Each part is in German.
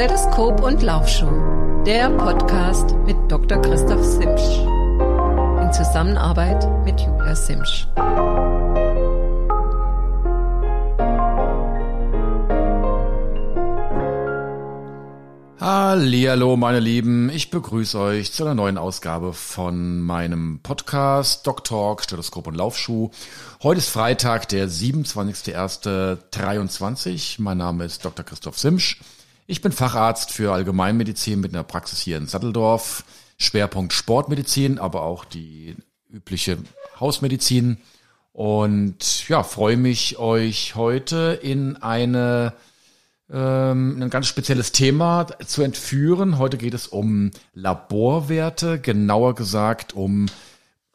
Stethoskop und Laufschuh, der Podcast mit Dr. Christoph Simsch. In Zusammenarbeit mit Julia Simsch. Hallo, meine Lieben, ich begrüße euch zu einer neuen Ausgabe von meinem Podcast Doc Talk, Stethoskop und Laufschuh. Heute ist Freitag, der 27.01.23. Mein Name ist Dr. Christoph Simsch. Ich bin Facharzt für Allgemeinmedizin mit einer Praxis hier in Satteldorf. Schwerpunkt Sportmedizin, aber auch die übliche Hausmedizin. Und ja, freue mich, euch heute in eine ähm, ein ganz spezielles Thema zu entführen. Heute geht es um Laborwerte, genauer gesagt um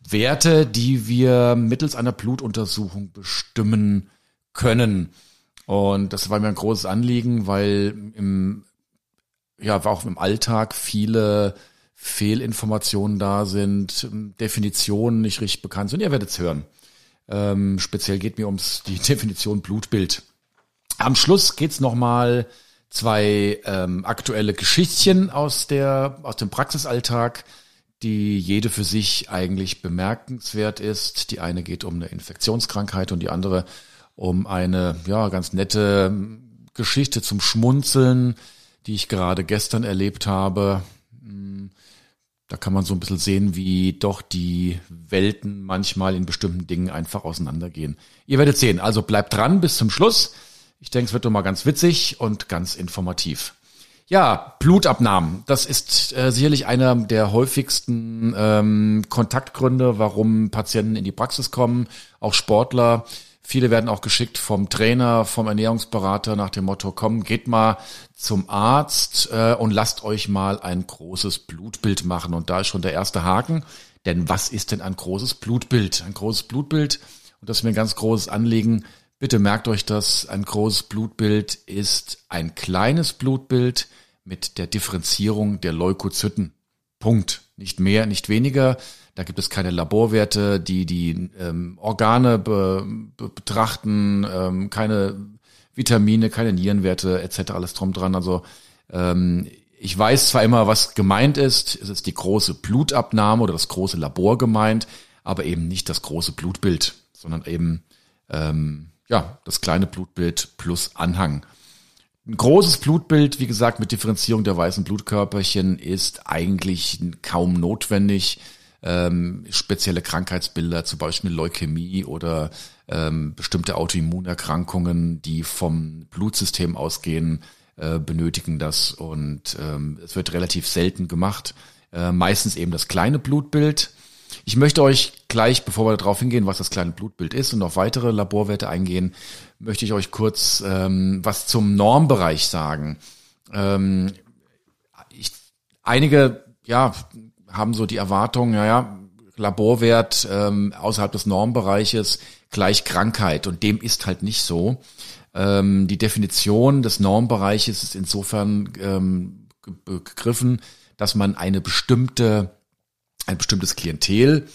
Werte, die wir mittels einer Blutuntersuchung bestimmen können. Und das war mir ein großes Anliegen, weil im, ja, auch im Alltag viele Fehlinformationen da sind, Definitionen nicht richtig bekannt sind. Ihr werdet es hören. Ähm, speziell geht mir ums die Definition Blutbild. Am Schluss geht's noch mal zwei ähm, aktuelle Geschichtchen aus der aus dem Praxisalltag, die jede für sich eigentlich bemerkenswert ist. Die eine geht um eine Infektionskrankheit und die andere um eine ja ganz nette Geschichte zum Schmunzeln, die ich gerade gestern erlebt habe. Hm, da kann man so ein bisschen sehen, wie doch die Welten manchmal in bestimmten Dingen einfach auseinandergehen. Ihr werdet sehen. Also bleibt dran bis zum Schluss. Ich denke, es wird doch mal ganz witzig und ganz informativ. Ja, Blutabnahmen. Das ist äh, sicherlich einer der häufigsten ähm, Kontaktgründe, warum Patienten in die Praxis kommen, auch Sportler. Viele werden auch geschickt vom Trainer, vom Ernährungsberater nach dem Motto, komm, geht mal zum Arzt äh, und lasst euch mal ein großes Blutbild machen. Und da ist schon der erste Haken. Denn was ist denn ein großes Blutbild? Ein großes Blutbild, und das ist mir ein ganz großes Anliegen, Bitte merkt euch das, ein großes Blutbild ist ein kleines Blutbild mit der Differenzierung der Leukozyten. Punkt. Nicht mehr, nicht weniger. Da gibt es keine Laborwerte, die die ähm, Organe be, be, betrachten, ähm, keine Vitamine, keine Nierenwerte etc. alles drum dran. Also ähm, ich weiß zwar immer, was gemeint ist. Es ist die große Blutabnahme oder das große Labor gemeint, aber eben nicht das große Blutbild, sondern eben ähm, ja, das kleine Blutbild plus Anhang. Ein großes Blutbild, wie gesagt, mit Differenzierung der weißen Blutkörperchen ist eigentlich kaum notwendig. Ähm, spezielle Krankheitsbilder, zum Beispiel Leukämie oder ähm, bestimmte Autoimmunerkrankungen, die vom Blutsystem ausgehen, äh, benötigen das und ähm, es wird relativ selten gemacht. Äh, meistens eben das kleine Blutbild ich möchte euch gleich, bevor wir darauf hingehen, was das kleine Blutbild ist und auf weitere Laborwerte eingehen, möchte ich euch kurz ähm, was zum Normbereich sagen. Ähm, ich, einige ja, haben so die Erwartung, naja, Laborwert ähm, außerhalb des Normbereiches gleich Krankheit und dem ist halt nicht so. Ähm, die Definition des Normbereiches ist insofern ähm, gegriffen, dass man eine bestimmte ein bestimmtes Klientel,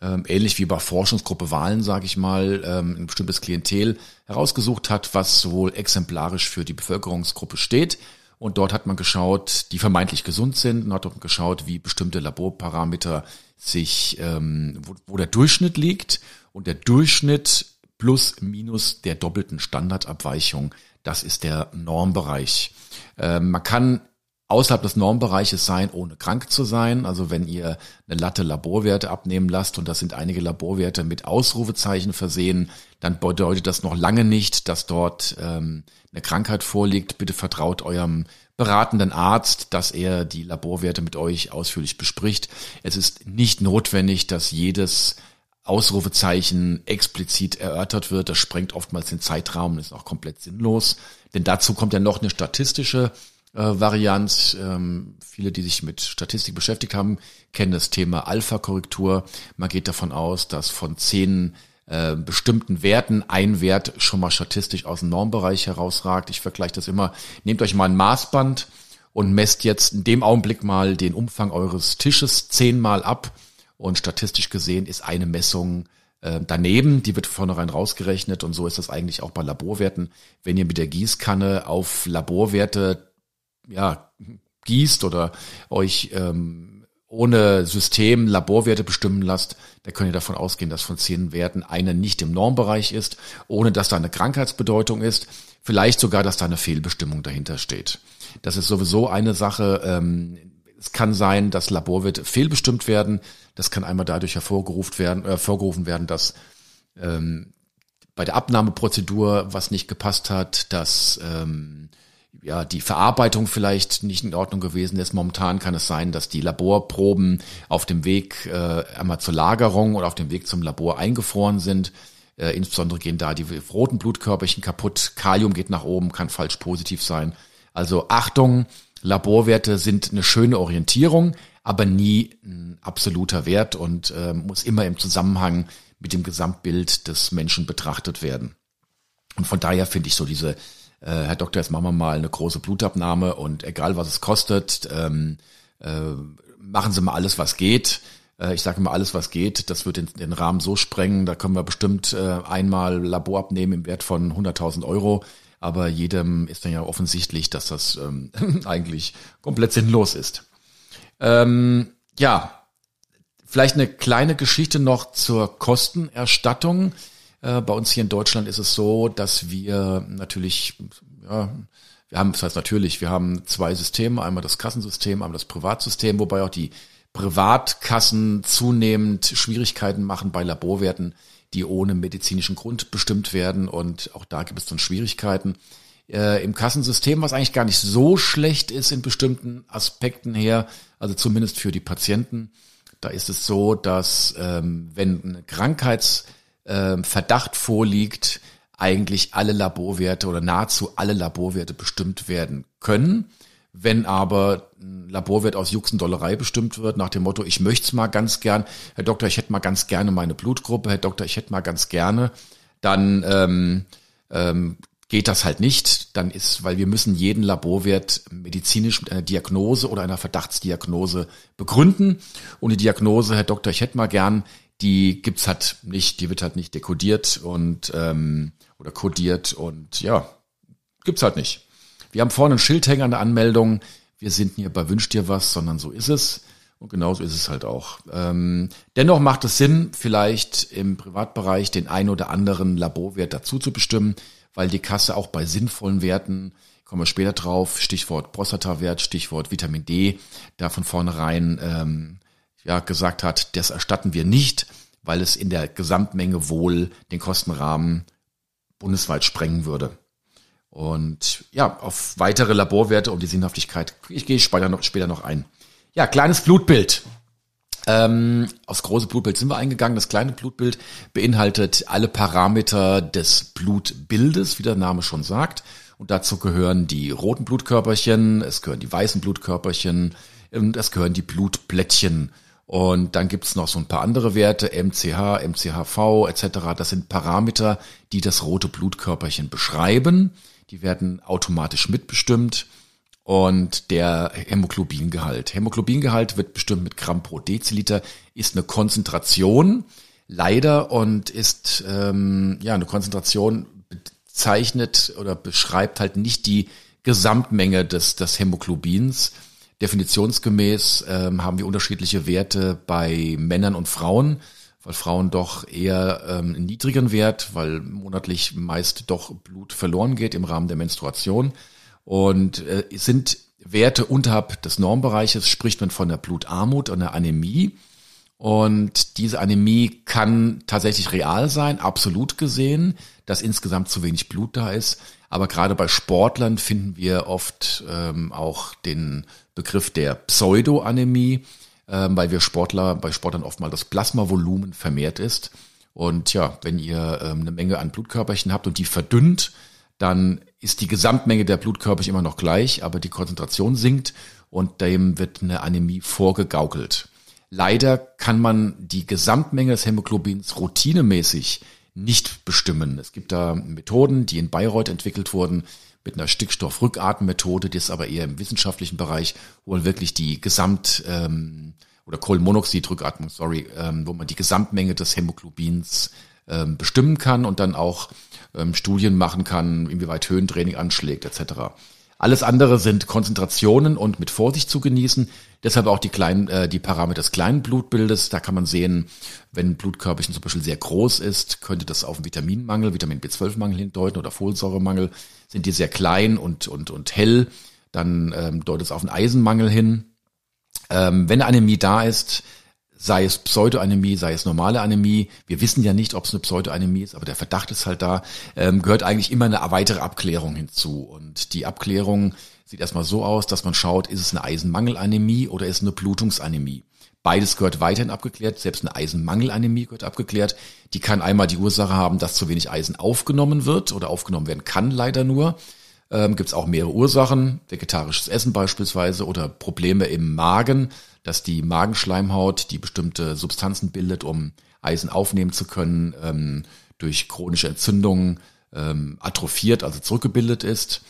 ähm, ähnlich wie bei Forschungsgruppe Wahlen, sage ich mal, ähm, ein bestimmtes Klientel herausgesucht hat, was wohl exemplarisch für die Bevölkerungsgruppe steht. Und dort hat man geschaut, die vermeintlich gesund sind, und hat geschaut, wie bestimmte Laborparameter sich, ähm, wo, wo der Durchschnitt liegt. Und der Durchschnitt plus minus der doppelten Standardabweichung, das ist der Normbereich. Ähm, man kann außerhalb des Normbereiches sein, ohne krank zu sein. Also wenn ihr eine Latte Laborwerte abnehmen lasst und das sind einige Laborwerte mit Ausrufezeichen versehen, dann bedeutet das noch lange nicht, dass dort ähm, eine Krankheit vorliegt. Bitte vertraut eurem beratenden Arzt, dass er die Laborwerte mit euch ausführlich bespricht. Es ist nicht notwendig, dass jedes Ausrufezeichen explizit erörtert wird. Das sprengt oftmals den Zeitraum, ist auch komplett sinnlos. Denn dazu kommt ja noch eine statistische äh. Ähm, viele, die sich mit Statistik beschäftigt haben, kennen das Thema Alpha-Korrektur. Man geht davon aus, dass von zehn äh, bestimmten Werten ein Wert schon mal statistisch aus dem Normbereich herausragt. Ich vergleiche das immer. Nehmt euch mal ein Maßband und messt jetzt in dem Augenblick mal den Umfang eures Tisches zehnmal ab. Und statistisch gesehen ist eine Messung äh, daneben, die wird vornherein rausgerechnet und so ist das eigentlich auch bei Laborwerten. Wenn ihr mit der Gießkanne auf Laborwerte ja, gießt oder euch ähm, ohne System Laborwerte bestimmen lasst, da könnt ihr davon ausgehen, dass von zehn Werten eine nicht im Normbereich ist, ohne dass da eine Krankheitsbedeutung ist, vielleicht sogar, dass da eine Fehlbestimmung dahinter steht. Das ist sowieso eine Sache. Ähm, es kann sein, dass Laborwerte fehlbestimmt werden. Das kann einmal dadurch hervorgerufen werden, äh, hervorgerufen werden, dass ähm, bei der Abnahmeprozedur was nicht gepasst hat, dass ähm, ja, die Verarbeitung vielleicht nicht in Ordnung gewesen ist. Momentan kann es sein, dass die Laborproben auf dem Weg äh, einmal zur Lagerung oder auf dem Weg zum Labor eingefroren sind. Äh, insbesondere gehen da die roten Blutkörperchen kaputt. Kalium geht nach oben, kann falsch positiv sein. Also Achtung, Laborwerte sind eine schöne Orientierung, aber nie ein absoluter Wert und äh, muss immer im Zusammenhang mit dem Gesamtbild des Menschen betrachtet werden. Und von daher finde ich so diese, äh, Herr Doktor, jetzt machen wir mal eine große Blutabnahme und egal was es kostet, ähm, äh, machen Sie mal alles, was geht. Äh, ich sage immer alles, was geht. Das wird den, den Rahmen so sprengen. Da können wir bestimmt äh, einmal Labor abnehmen im Wert von 100.000 Euro. Aber jedem ist dann ja offensichtlich, dass das ähm, eigentlich komplett sinnlos ist. Ähm, ja, Vielleicht eine kleine Geschichte noch zur Kostenerstattung. Äh, bei uns hier in Deutschland ist es so, dass wir natürlich, ja, wir haben, das heißt natürlich, wir haben zwei Systeme, einmal das Kassensystem, einmal das Privatsystem, wobei auch die Privatkassen zunehmend Schwierigkeiten machen bei Laborwerten, die ohne medizinischen Grund bestimmt werden und auch da gibt es dann Schwierigkeiten. Äh, Im Kassensystem, was eigentlich gar nicht so schlecht ist in bestimmten Aspekten her, also zumindest für die Patienten, da ist es so, dass ähm, wenn ein Krankheitsverdacht äh, vorliegt, eigentlich alle Laborwerte oder nahezu alle Laborwerte bestimmt werden können. Wenn aber ein Laborwert aus Juxendollerei bestimmt wird, nach dem Motto, ich möchte es mal ganz gern, Herr Doktor, ich hätte mal ganz gerne meine Blutgruppe, Herr Doktor, ich hätte mal ganz gerne, dann ähm, ähm, geht das halt nicht, dann ist, weil wir müssen jeden Laborwert medizinisch mit einer Diagnose oder einer Verdachtsdiagnose begründen. Und die Diagnose, Herr Doktor, ich hätte mal gern, die gibt's halt nicht, die wird halt nicht dekodiert und ähm, oder kodiert und ja, gibt's halt nicht. Wir haben vorne ein Schildhänger an der Anmeldung. Wir sind hier bei Wünsch dir was, sondern so ist es. Und genauso ist es halt auch. Ähm, dennoch macht es Sinn, vielleicht im Privatbereich den ein oder anderen Laborwert dazu zu bestimmen weil die Kasse auch bei sinnvollen Werten, kommen wir später drauf, Stichwort Prostatawert, Stichwort Vitamin D, da von vornherein ähm, ja, gesagt hat, das erstatten wir nicht, weil es in der Gesamtmenge wohl den Kostenrahmen bundesweit sprengen würde. Und ja, auf weitere Laborwerte um die Sinnhaftigkeit, ich gehe später noch, später noch ein. Ja, kleines Blutbild. Ähm, aufs große Blutbild sind wir eingegangen. Das kleine Blutbild beinhaltet alle Parameter des Blutbildes, wie der Name schon sagt. Und dazu gehören die roten Blutkörperchen, es gehören die weißen Blutkörperchen und es gehören die Blutplättchen. Und dann gibt's noch so ein paar andere Werte, MCH, MCHV etc. Das sind Parameter, die das rote Blutkörperchen beschreiben. Die werden automatisch mitbestimmt und der Hämoglobingehalt. Hämoglobingehalt wird bestimmt mit Gramm pro Deziliter, ist eine Konzentration, leider, und ist ähm, ja eine Konzentration bezeichnet oder beschreibt halt nicht die Gesamtmenge des, des Hämoglobins. Definitionsgemäß ähm, haben wir unterschiedliche Werte bei Männern und Frauen, weil Frauen doch eher ähm, einen niedrigen Wert, weil monatlich meist doch Blut verloren geht im Rahmen der Menstruation und äh, sind Werte unterhalb des Normbereiches, spricht man von der Blutarmut und der Anämie. Und diese Anämie kann tatsächlich real sein, absolut gesehen, dass insgesamt zu wenig Blut da ist. Aber gerade bei Sportlern finden wir oft ähm, auch den Begriff der Pseudoanämie, ähm, weil wir Sportler, bei Sportlern oft mal das Plasmavolumen vermehrt ist. Und ja, wenn ihr ähm, eine Menge an Blutkörperchen habt und die verdünnt, dann ist die Gesamtmenge der Blutkörperchen immer noch gleich, aber die Konzentration sinkt und dem wird eine Anämie vorgegaukelt. Leider kann man die Gesamtmenge des Hämoglobins routinemäßig nicht bestimmen. Es gibt da Methoden, die in Bayreuth entwickelt wurden, mit einer Stickstoffrückatemmethode, die ist aber eher im wissenschaftlichen Bereich, wo man wirklich die Gesamt- ähm, oder Kohlenmonoxidrückatmung, sorry, ähm, wo man die Gesamtmenge des Hämoglobins ähm, bestimmen kann und dann auch ähm, Studien machen kann, inwieweit Höhentraining anschlägt etc. Alles andere sind Konzentrationen und mit Vorsicht zu genießen. Deshalb auch die kleinen, äh, die Parameter des kleinen Blutbildes. Da kann man sehen, wenn Blutkörperchen zum Beispiel sehr groß ist, könnte das auf einen Vitaminmangel, Vitamin B12-Mangel hindeuten oder Folsäuremangel. Sind die sehr klein und, und, und hell, dann ähm, deutet es auf einen Eisenmangel hin. Ähm, wenn Anämie da ist, sei es Pseudoanämie, sei es normale Anämie, wir wissen ja nicht, ob es eine Pseudoanämie ist, aber der Verdacht ist halt da, ähm, gehört eigentlich immer eine weitere Abklärung hinzu. Und die Abklärung sieht erstmal so aus, dass man schaut, ist es eine Eisenmangelanämie oder ist es eine Blutungsanämie. Beides gehört weiterhin abgeklärt, selbst eine Eisenmangelanämie gehört abgeklärt. Die kann einmal die Ursache haben, dass zu wenig Eisen aufgenommen wird oder aufgenommen werden kann leider nur. Ähm, Gibt es auch mehrere Ursachen, vegetarisches Essen beispielsweise oder Probleme im Magen, dass die Magenschleimhaut, die bestimmte Substanzen bildet, um Eisen aufnehmen zu können, ähm, durch chronische Entzündungen ähm, atrophiert, also zurückgebildet ist.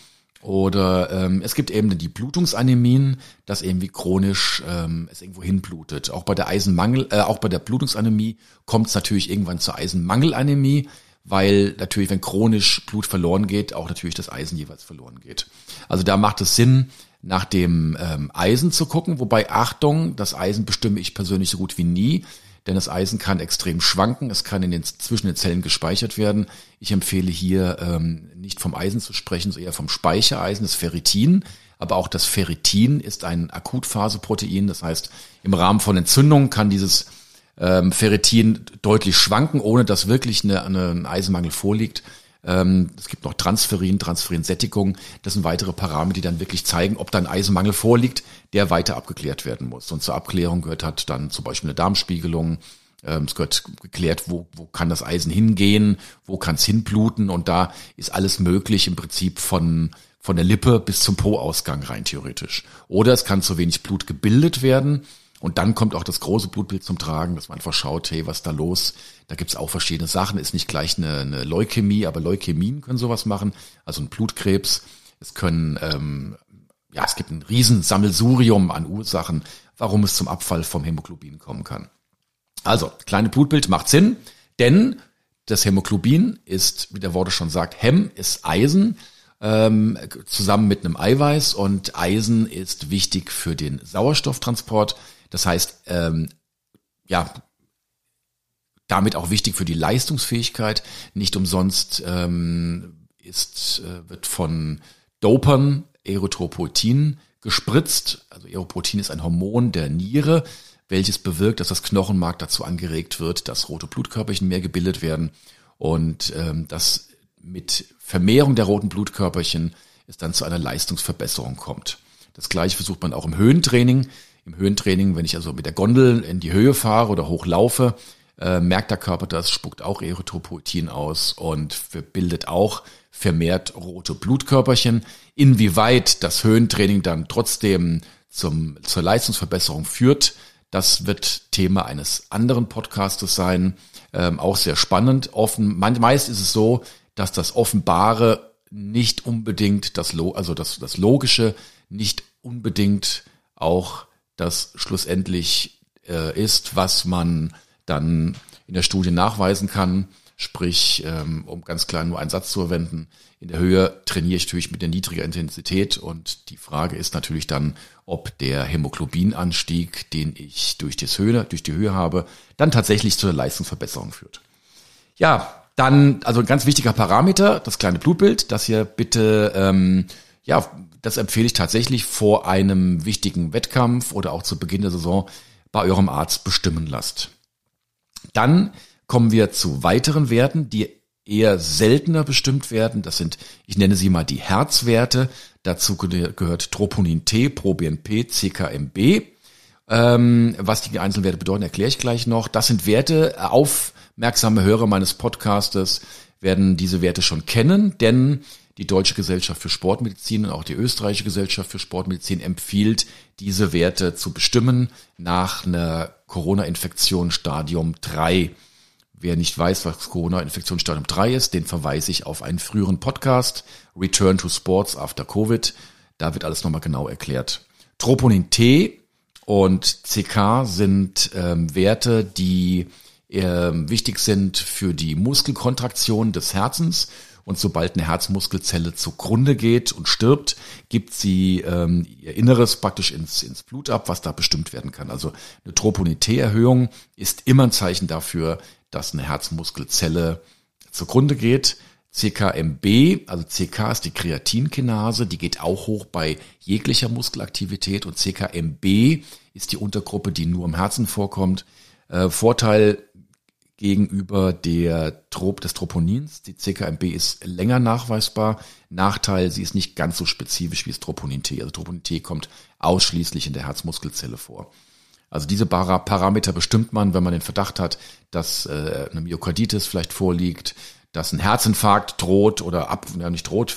Oder ähm, es gibt eben die Blutungsanämien, dass irgendwie chronisch ähm, es irgendwo hinblutet. Auch bei der Eisenmangel, äh, auch bei der Blutungsanämie kommt es natürlich irgendwann zur Eisenmangelanämie, weil natürlich, wenn chronisch Blut verloren geht, auch natürlich das Eisen jeweils verloren geht. Also da macht es Sinn, nach dem ähm, Eisen zu gucken, wobei Achtung, das Eisen bestimme ich persönlich so gut wie nie, denn das Eisen kann extrem schwanken, es kann in den, zwischen den Zellen gespeichert werden. Ich empfehle hier ähm, nicht vom Eisen zu sprechen, sondern eher vom Speichereisen, das Ferritin. Aber auch das Ferritin ist ein Akutphaseprotein, das heißt, im Rahmen von Entzündungen kann dieses ähm, Ferritin deutlich schwanken, ohne dass wirklich eine, eine, ein Eisenmangel vorliegt. Ähm, es gibt noch Transferin, Transferinsättigung. Das sind weitere Parameter, die dann wirklich zeigen, ob da ein Eisenmangel vorliegt, der weiter abgeklärt werden muss. Und zur Abklärung gehört halt dann zum Beispiel eine Darmspiegelung. Ähm, es gehört geklärt, wo, wo kann das Eisen hingehen, wo kann es hinbluten. Und da ist alles möglich im Prinzip von von der Lippe bis zum Po-Ausgang rein theoretisch. Oder es kann zu wenig Blut gebildet werden und dann kommt auch das große Blutbild zum Tragen, dass man einfach schaut, hey, was ist da los? Da gibt's auch verschiedene Sachen. Ist nicht gleich eine, eine Leukämie, aber Leukämien können sowas machen. Also ein Blutkrebs. Es können, ähm, ja, es gibt ein Riesensammelsurium an Ursachen, warum es zum Abfall vom Hämoglobin kommen kann. Also, kleine Blutbild macht Sinn, denn das Hämoglobin ist, wie der Worte schon sagt, Hem ist Eisen ähm, zusammen mit einem Eiweiß und Eisen ist wichtig für den Sauerstofftransport das heißt, ähm, ja, damit auch wichtig für die Leistungsfähigkeit. Nicht umsonst ähm, ist, äh, wird von Dopern Erythropoetin gespritzt. Also Erythropoetin ist ein Hormon der Niere, welches bewirkt, dass das Knochenmark dazu angeregt wird, dass rote Blutkörperchen mehr gebildet werden und ähm, dass mit Vermehrung der roten Blutkörperchen es dann zu einer Leistungsverbesserung kommt. Das gleiche versucht man auch im Höhentraining im Höhentraining, wenn ich also mit der Gondel in die Höhe fahre oder hochlaufe, äh, merkt der Körper das, spuckt auch Erythropoetin aus und bildet auch vermehrt rote Blutkörperchen. Inwieweit das Höhentraining dann trotzdem zum, zur Leistungsverbesserung führt, das wird Thema eines anderen Podcastes sein. Ähm, auch sehr spannend. Offen, meist ist es so, dass das Offenbare nicht unbedingt das, also das, das Logische nicht unbedingt auch das schlussendlich äh, ist, was man dann in der Studie nachweisen kann. Sprich, ähm, um ganz klar nur einen Satz zu verwenden, in der Höhe trainiere ich natürlich mit der niedriger Intensität und die Frage ist natürlich dann, ob der Hämoglobinanstieg, den ich durch, das Höhe, durch die Höhe habe, dann tatsächlich zur Leistungsverbesserung führt. Ja, dann, also ein ganz wichtiger Parameter, das kleine Blutbild, das hier bitte ähm, ja, das empfehle ich tatsächlich vor einem wichtigen Wettkampf oder auch zu Beginn der Saison bei eurem Arzt bestimmen lasst. Dann kommen wir zu weiteren Werten, die eher seltener bestimmt werden. Das sind, ich nenne sie mal die Herzwerte. Dazu gehört Troponin T, ProBNP, CKMB. Ähm, was die Einzelwerte bedeuten, erkläre ich gleich noch. Das sind Werte, aufmerksame Hörer meines Podcastes werden diese Werte schon kennen, denn die Deutsche Gesellschaft für Sportmedizin und auch die Österreichische Gesellschaft für Sportmedizin empfiehlt, diese Werte zu bestimmen nach einer Corona-Infektion Stadium 3. Wer nicht weiß, was Corona-Infektion Stadium 3 ist, den verweise ich auf einen früheren Podcast, Return to Sports After Covid. Da wird alles nochmal genau erklärt. Troponin T und CK sind ähm, Werte, die äh, wichtig sind für die Muskelkontraktion des Herzens Und sobald eine Herzmuskelzelle zugrunde geht und stirbt, gibt sie ähm, ihr Inneres praktisch ins, ins Blut ab, was da bestimmt werden kann. Also eine Troponité-Erhöhung ist immer ein Zeichen dafür, dass eine Herzmuskelzelle zugrunde geht. CKMB, also CK ist die Kreatinkinase, die geht auch hoch bei jeglicher Muskelaktivität und CKMB ist die Untergruppe, die nur im Herzen vorkommt. Äh, Vorteil gegenüber der Trop des Troponins. Die CKMB ist länger nachweisbar. Nachteil, sie ist nicht ganz so spezifisch wie das Troponin T. Also Troponin T kommt ausschließlich in der Herzmuskelzelle vor. Also diese Parameter bestimmt man, wenn man den Verdacht hat, dass äh, eine Myokarditis vielleicht vorliegt, dass ein Herzinfarkt droht oder ab, ja nicht droht,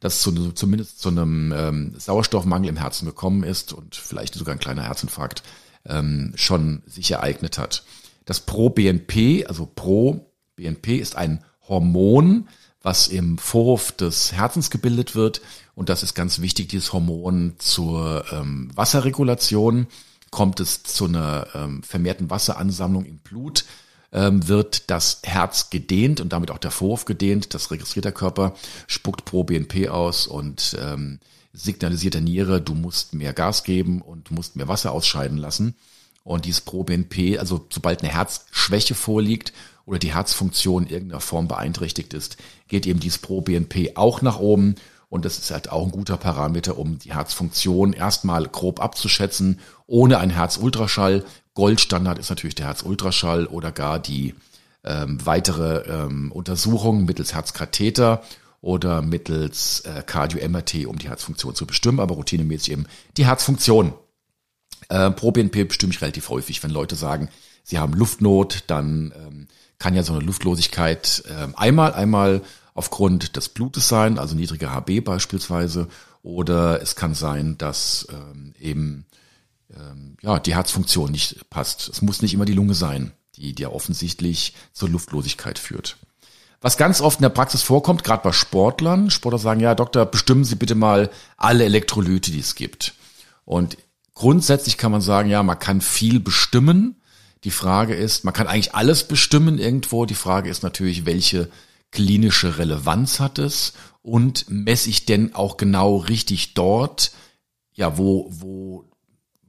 dass zu, zumindest zu einem ähm, Sauerstoffmangel im Herzen gekommen ist und vielleicht sogar ein kleiner Herzinfarkt ähm, schon sich ereignet hat. Das Pro-BNP, also Pro-BNP ist ein Hormon, was im Vorhof des Herzens gebildet wird. Und das ist ganz wichtig, dieses Hormon zur ähm, Wasserregulation. Kommt es zu einer ähm, vermehrten Wasseransammlung im Blut, ähm, wird das Herz gedehnt und damit auch der Vorhof gedehnt. Das registriert der Körper, spuckt pro BNP aus und ähm, signalisiert der Niere, du musst mehr Gas geben und musst mehr Wasser ausscheiden lassen. Und dieses ProBNP, also sobald eine Herzschwäche vorliegt oder die Herzfunktion in irgendeiner Form beeinträchtigt ist, geht eben dieses ProBNP auch nach oben. Und das ist halt auch ein guter Parameter, um die Herzfunktion erstmal grob abzuschätzen, ohne einen Herzultraschall. Goldstandard ist natürlich der Herzultraschall oder gar die ähm, weitere ähm, Untersuchung mittels Herzkatheter oder mittels äh, Cardio-MRT, um die Herzfunktion zu bestimmen, aber routinemäßig eben die Herzfunktion. Äh, Pro-BNP bestimme ich relativ häufig, wenn Leute sagen, sie haben Luftnot, dann ähm, kann ja so eine Luftlosigkeit äh, einmal, einmal aufgrund des Blutes sein, also niedriger HB beispielsweise, oder es kann sein, dass ähm, eben ähm, ja die Herzfunktion nicht passt. Es muss nicht immer die Lunge sein, die, die ja offensichtlich zur Luftlosigkeit führt. Was ganz oft in der Praxis vorkommt, gerade bei Sportlern, Sportler sagen, ja Doktor, bestimmen Sie bitte mal alle Elektrolyte, die es gibt. Und Grundsätzlich kann man sagen, ja, man kann viel bestimmen. Die Frage ist, man kann eigentlich alles bestimmen irgendwo. Die Frage ist natürlich, welche klinische Relevanz hat es und messe ich denn auch genau richtig dort, ja, wo, wo,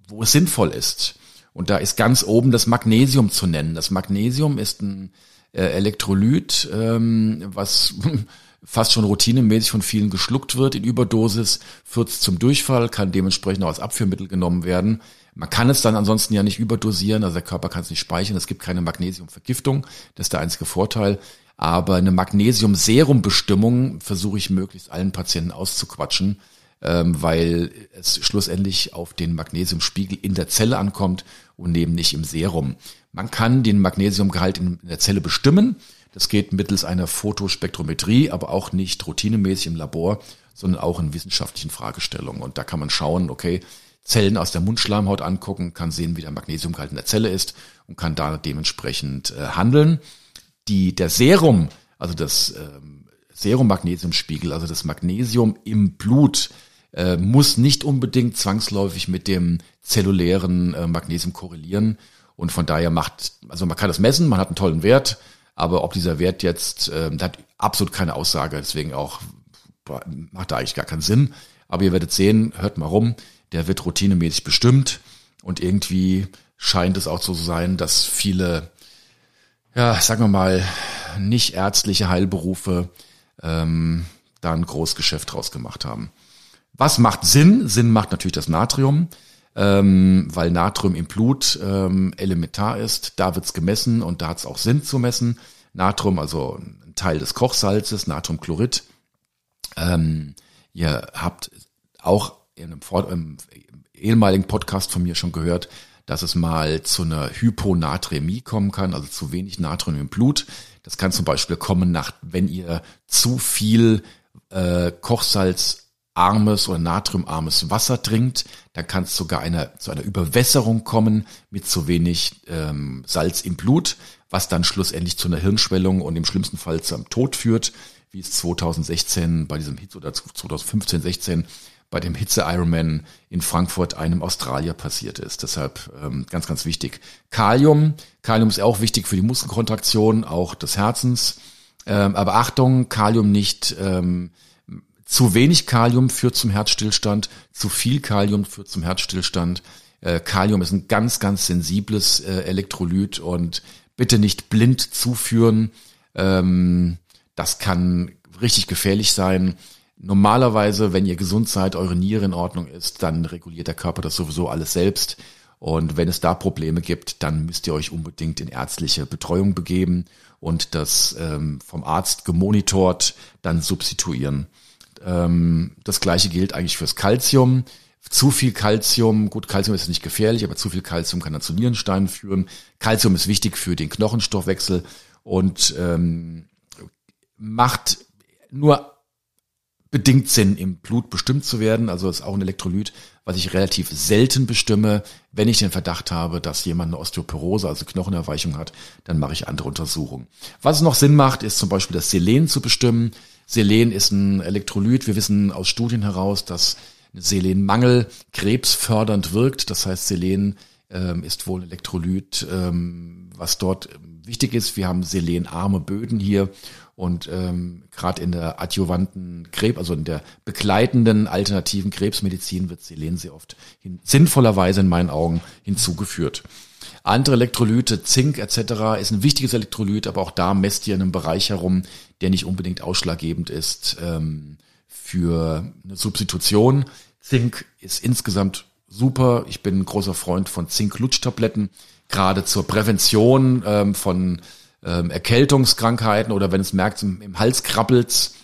wo es sinnvoll ist. Und da ist ganz oben das Magnesium zu nennen. Das Magnesium ist ein äh, Elektrolyt, ähm, was fast schon routinemäßig von vielen geschluckt wird in Überdosis, führt es zum Durchfall, kann dementsprechend auch als Abführmittel genommen werden. Man kann es dann ansonsten ja nicht überdosieren, also der Körper kann es nicht speichern, es gibt keine Magnesiumvergiftung, das ist der einzige Vorteil. Aber eine Magnesium-Serum-Bestimmung versuche ich möglichst allen Patienten auszuquatschen, ähm, weil es schlussendlich auf den Magnesiumspiegel in der Zelle ankommt und neben nicht im Serum. Man kann den Magnesiumgehalt in der Zelle bestimmen. Das geht mittels einer Fotospektrometrie, aber auch nicht routinemäßig im Labor, sondern auch in wissenschaftlichen Fragestellungen. Und da kann man schauen, okay, Zellen aus der Mundschleimhaut angucken, kann sehen, wie der Magnesiumgehalt in der Zelle ist und kann da dementsprechend äh, handeln. Die, der Serum, also das ähm, Serum-Magnesiumspiegel, also das Magnesium im Blut, äh, muss nicht unbedingt zwangsläufig mit dem zellulären äh, Magnesium korrelieren. Und von daher macht, also man kann das messen, man hat einen tollen Wert, aber ob dieser Wert jetzt, äh, hat absolut keine Aussage, deswegen auch macht da eigentlich gar keinen Sinn. Aber ihr werdet sehen, hört mal rum, der wird routinemäßig bestimmt und irgendwie scheint es auch so zu sein, dass viele, ja, sagen wir mal, nicht ärztliche Heilberufe ähm, da ein Großgeschäft draus gemacht haben. Was macht Sinn? Sinn macht natürlich das Natrium ähm, weil Natrium im Blut ähm, elementar ist. Da wird's gemessen und da hat's auch Sinn zu messen. Natrium, also ein Teil des Kochsalzes, Natriumchlorid. Ähm, ihr habt auch in einem, Vor im ehemaligen Podcast von mir schon gehört, dass es mal zu einer Hyponatremie kommen kann, also zu wenig Natrium im Blut. Das kann zum Beispiel kommen, nach, wenn ihr zu viel äh, Kochsalz armes oder natriumarmes Wasser trinkt, dann kann es sogar einer, zu einer Überwässerung kommen mit zu wenig ähm, Salz im Blut, was dann schlussendlich zu einer Hirnschwellung und im schlimmsten Fall zum Tod führt, wie es 2016 bei diesem Hitze oder 2015, 16 bei dem Hitze Ironman in Frankfurt einem Australier passiert ist. Deshalb ähm, ganz, ganz wichtig. Kalium. Kalium ist auch wichtig für die Muskelkontraktion, auch des Herzens. Ähm, aber Achtung, Kalium nicht. Ähm, zu wenig Kalium führt zum Herzstillstand, zu viel Kalium führt zum Herzstillstand. Äh, Kalium ist ein ganz, ganz sensibles äh, Elektrolyt und bitte nicht blind zuführen. Ähm, das kann richtig gefährlich sein. Normalerweise, wenn ihr gesund seid, eure Niere in Ordnung ist, dann reguliert der Körper das sowieso alles selbst. Und wenn es da Probleme gibt, dann müsst ihr euch unbedingt in ärztliche Betreuung begeben und das ähm, vom Arzt gemonitort dann substituieren. Ähm, das gleiche gilt eigentlich fürs Calcium. Zu viel Calcium, gut, Calcium ist nicht gefährlich, aber zu viel Calcium kann dann zu Nierensteinen führen. Calcium ist wichtig für den Knochenstoffwechsel und ähm, macht nur bedingt Sinn, im Blut bestimmt zu werden. Also ist auch ein Elektrolyt, was ich relativ selten bestimme. Wenn ich den Verdacht habe, dass jemand eine Osteoporose, also Knochenerweichung hat, dann mache ich andere Untersuchungen. Was noch Sinn macht, ist zum Beispiel das Selen zu bestimmen. Selen ist ein Elektrolyt. Wir wissen aus Studien heraus, dass Selenmangel krebsfördernd wirkt. Das heißt, Selen ähm, ist wohl ein Elektrolyt, ähm, was dort wichtig ist. Wir haben selenarme Böden hier und ähm, gerade in der adjuvanten Krebs, also in der begleitenden alternativen Krebsmedizin wird Selen sehr oft hin, sinnvollerweise in meinen Augen hinzugeführt. Andere Elektrolyte, Zink etc. ist ein wichtiges Elektrolyt, aber auch da messt ihr in einem Bereich herum, der nicht unbedingt ausschlaggebend ist ähm, für eine Substitution. Zink ist insgesamt super. Ich bin ein großer Freund von Zink-Lutschtabletten, gerade zur Prävention ähm, von ähm, Erkältungskrankheiten oder wenn es merkt, im, im Hals krabbelt's.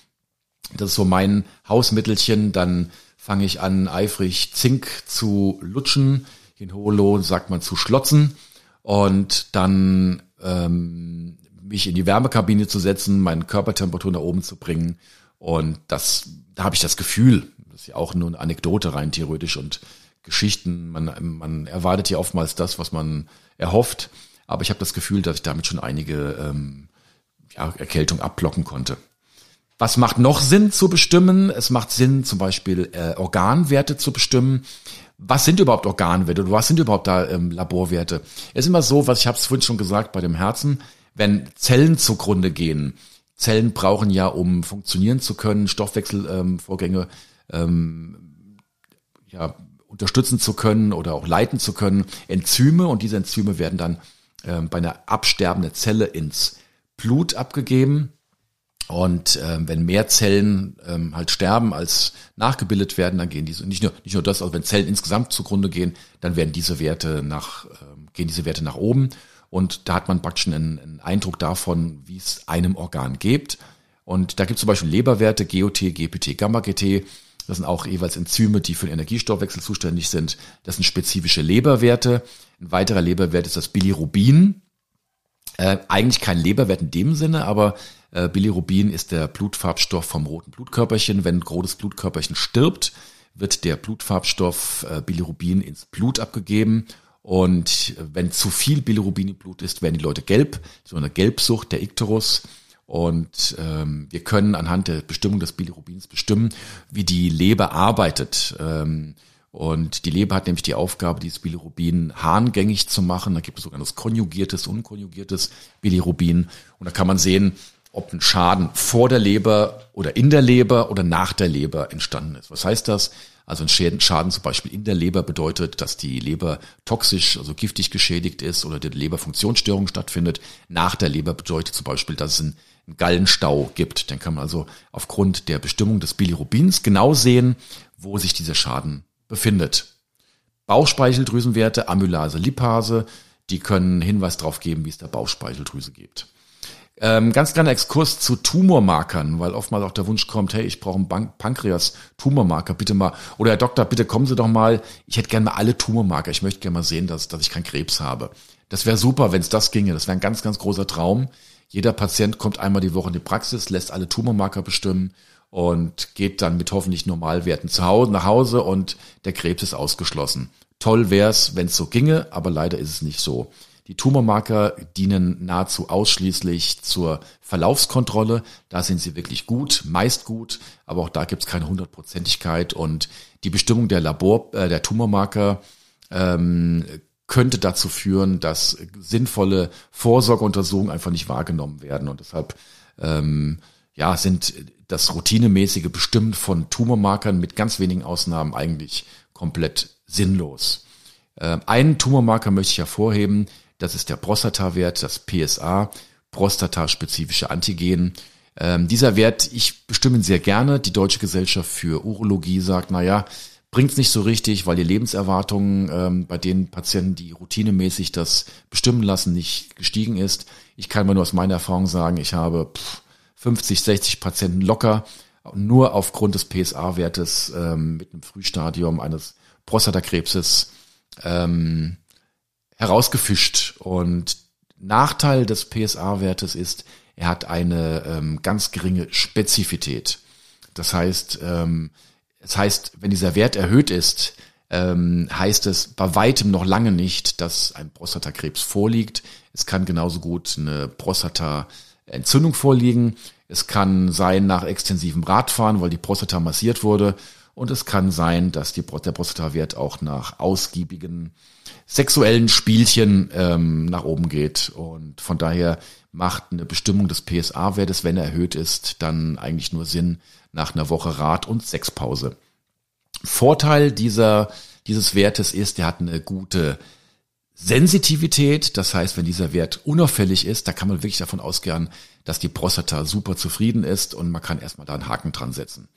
Das ist so mein Hausmittelchen. Dann fange ich an, eifrig Zink zu lutschen. In Holo sagt man zu schlotzen. Und dann ähm, mich in die Wärmekabine zu setzen, meine Körpertemperatur nach oben zu bringen. Und das, da habe ich das Gefühl, das ist ja auch nur eine Anekdote rein theoretisch und Geschichten. Man, man erwartet ja oftmals das, was man erhofft. Aber ich habe das Gefühl, dass ich damit schon einige ähm, ja, Erkältung abblocken konnte. Was macht noch Sinn zu bestimmen? Es macht Sinn, zum Beispiel äh, Organwerte zu bestimmen. Was sind überhaupt Organwerte oder was sind überhaupt da ähm, Laborwerte? Es ist immer so, was ich habe es vorhin schon gesagt bei dem Herzen, wenn Zellen zugrunde gehen, Zellen brauchen ja, um funktionieren zu können, Stoffwechselvorgänge ähm, ja, unterstützen zu können oder auch leiten zu können, Enzyme und diese Enzyme werden dann ähm, bei einer absterbenden Zelle ins Blut abgegeben. Und ähm, wenn mehr Zellen ähm, halt sterben als nachgebildet werden, dann gehen diese nicht nur nicht nur das, also wenn Zellen insgesamt zugrunde gehen, dann werden diese Werte nach ähm, gehen diese Werte nach oben und da hat man praktisch einen, einen Eindruck davon, wie es einem Organ geht. Und da gibt es zum Beispiel Leberwerte, GOT, GPT, Gamma-GT. Das sind auch jeweils Enzyme, die für den Energiestoffwechsel zuständig sind. Das sind spezifische Leberwerte. Ein weiterer Leberwert ist das Bilirubin. Äh, eigentlich kein Leberwert in dem Sinne, aber äh, Bilirubin ist der Blutfarbstoff vom roten Blutkörperchen. Wenn ein rotes Blutkörperchen stirbt, wird der Blutfarbstoff äh, Bilirubin ins Blut abgegeben. Und wenn zu viel Bilirubin im Blut ist, werden die Leute gelb, so eine Gelbsucht, der Ikterus. Und ähm, wir können anhand der Bestimmung des Bilirubins bestimmen, wie die Leber arbeitet. Ähm, und die Leber hat nämlich die Aufgabe, dieses Bilirubin harngängig zu machen. Da gibt es sogar das konjugiertes, unkonjugiertes Bilirubin. Und da kann man sehen, ob ein Schaden vor der Leber oder in der Leber oder nach der Leber entstanden ist. Was heißt das? Also ein Schaden zum Beispiel in der Leber bedeutet, dass die Leber toxisch, also giftig geschädigt ist oder die Leberfunktionsstörung stattfindet. Nach der Leber bedeutet zum Beispiel, dass es einen Gallenstau gibt. Dann kann man also aufgrund der Bestimmung des Bilirubins genau sehen, wo sich dieser Schaden befindet. Bauchspeicheldrüsenwerte, Amylase, Lipase, die können Hinweis darauf geben, wie es der Bauchspeicheldrüse geht. Ähm, ganz kleiner Exkurs zu Tumormarkern, weil oftmals auch der Wunsch kommt, hey, ich brauche einen Pankreas-Tumormarker, bitte mal. Oder Herr Doktor, bitte kommen Sie doch mal, ich hätte gerne mal alle Tumormarker, ich möchte gerne mal sehen, dass, dass ich keinen Krebs habe. Das wäre super, wenn es das ginge. Das wäre ein ganz, ganz großer Traum. Jeder Patient kommt einmal die Woche in die Praxis, lässt alle Tumormarker bestimmen und geht dann mit hoffentlich Normalwerten zu Hause, nach Hause und der Krebs ist ausgeschlossen. Toll wär's, wenn es so ginge, aber leider ist es nicht so. Die Tumormarker dienen nahezu ausschließlich zur Verlaufskontrolle. Da sind sie wirklich gut, meist gut, aber auch da gibt es keine Hundertprozentigkeit und die Bestimmung der Labor, äh, der Tumormarker ähm, könnte dazu führen, dass sinnvolle Vorsorgeuntersuchungen einfach nicht wahrgenommen werden. Und deshalb ähm, ja, sind das routinemäßige Bestimmen von Tumormarkern mit ganz wenigen Ausnahmen eigentlich komplett sinnlos. Äh, einen Tumormarker möchte ich hervorheben, das ist der Prostatawert, das PSA, prostataspezifische Antigen. Ähm, dieser Wert, ich bestimme ihn sehr gerne. Die Deutsche Gesellschaft für Urologie sagt, na ja, bringt's nicht so richtig, weil die Lebenserwartung ähm, bei den Patienten, die routinemäßig das bestimmen lassen, nicht gestiegen ist. Ich kann mal nur aus meiner Erfahrung sagen, ich habe pff, 50, 60 Patienten locker nur aufgrund des PSA-Wertes ähm, mit einem Frühstadium eines Prostatakrebses ähm, herausgefischt. Und Nachteil des PSA-Wertes ist, er hat eine ähm, ganz geringe Spezifität. Das heißt, ähm, das heißt, wenn dieser Wert erhöht ist, ähm, heißt es bei weitem noch lange nicht, dass ein Prostatakrebs vorliegt. Es kann genauso gut eine Prostataentzündung vorliegen. Es kann sein nach extensivem Radfahren, weil die Prostata massiert wurde. Und es kann sein, dass die, der Prostatawert auch nach ausgiebigen sexuellen Spielchen ähm, nach oben geht. Und von daher macht eine Bestimmung des PSA-Wertes, wenn er erhöht ist, dann eigentlich nur Sinn nach einer Woche Rad- und Sexpause. Vorteil dieser, dieses Wertes ist, er hat eine gute Sensitivität. Das heißt, wenn dieser Wert unauffällig ist, da kann man wirklich davon ausgehen, dass die Prostata super zufrieden ist und man kann erstmal da einen Haken dran setzen.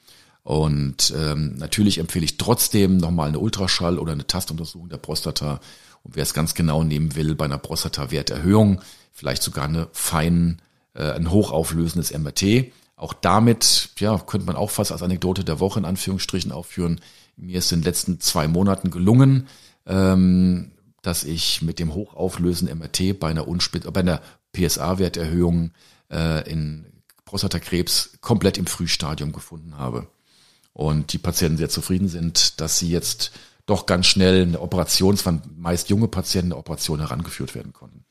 Und ähm, natürlich empfehle ich trotzdem nochmal eine Ultraschall oder eine Tastuntersuchung der Prostata. Und wer es ganz genau nehmen will, bei einer Prostata-Werterhöhung, vielleicht sogar eine fein, äh, ein hochauflösendes MRT. Auch damit, ja, könnte man auch fast als Anekdote der Woche in Anführungsstrichen aufführen. Mir ist in den letzten zwei Monaten gelungen, ähm, dass ich mit dem hochauflösenden MRT bei einer, Unspitz bei einer PSA-Werterhöhung äh, in Prostatakrebs komplett im Frühstadium gefunden habe und die Patienten sehr zufrieden sind, dass sie jetzt doch ganz schnell eine Operation, es meist junge Patienten, eine Operation herangeführt werden konnten.